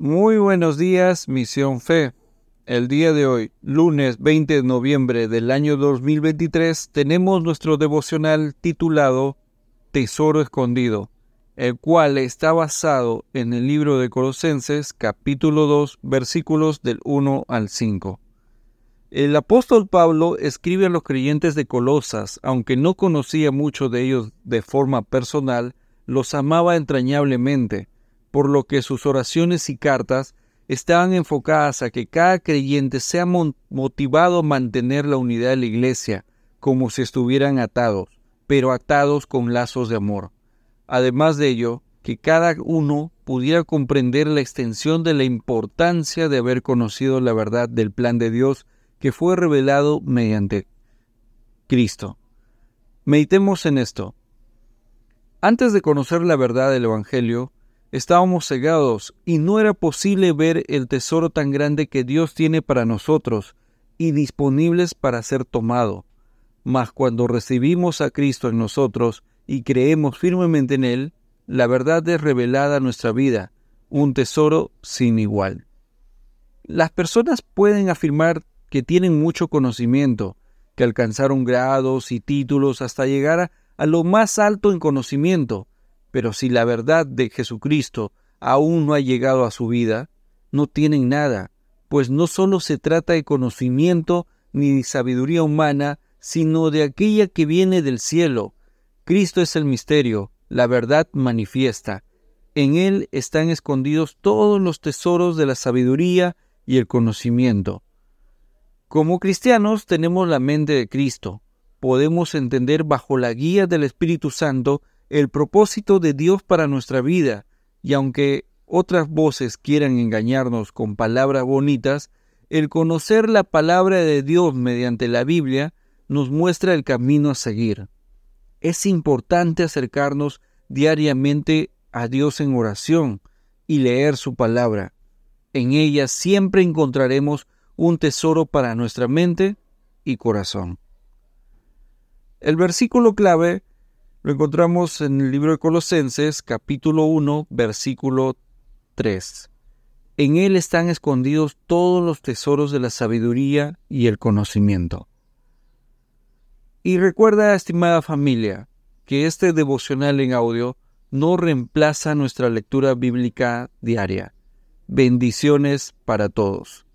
Muy buenos días, Misión Fe. El día de hoy, lunes 20 de noviembre del año 2023, tenemos nuestro devocional titulado Tesoro Escondido, el cual está basado en el libro de Colosenses capítulo 2 versículos del 1 al 5. El apóstol Pablo escribe a los creyentes de Colosas, aunque no conocía mucho de ellos de forma personal, los amaba entrañablemente por lo que sus oraciones y cartas estaban enfocadas a que cada creyente sea motivado a mantener la unidad de la iglesia, como si estuvieran atados, pero atados con lazos de amor. Además de ello, que cada uno pudiera comprender la extensión de la importancia de haber conocido la verdad del plan de Dios que fue revelado mediante Cristo. Meditemos en esto. Antes de conocer la verdad del Evangelio, Estábamos cegados y no era posible ver el tesoro tan grande que Dios tiene para nosotros y disponibles para ser tomado. Mas cuando recibimos a Cristo en nosotros y creemos firmemente en Él, la verdad es revelada a nuestra vida, un tesoro sin igual. Las personas pueden afirmar que tienen mucho conocimiento, que alcanzaron grados y títulos hasta llegar a, a lo más alto en conocimiento, pero si la verdad de Jesucristo aún no ha llegado a su vida, no tienen nada, pues no solo se trata de conocimiento ni de sabiduría humana, sino de aquella que viene del cielo. Cristo es el misterio, la verdad manifiesta. En Él están escondidos todos los tesoros de la sabiduría y el conocimiento. Como cristianos tenemos la mente de Cristo. Podemos entender bajo la guía del Espíritu Santo el propósito de Dios para nuestra vida, y aunque otras voces quieran engañarnos con palabras bonitas, el conocer la palabra de Dios mediante la Biblia nos muestra el camino a seguir. Es importante acercarnos diariamente a Dios en oración y leer su palabra. En ella siempre encontraremos un tesoro para nuestra mente y corazón. El versículo clave lo encontramos en el libro de Colosenses, capítulo 1, versículo 3. En él están escondidos todos los tesoros de la sabiduría y el conocimiento. Y recuerda, estimada familia, que este devocional en audio no reemplaza nuestra lectura bíblica diaria. Bendiciones para todos.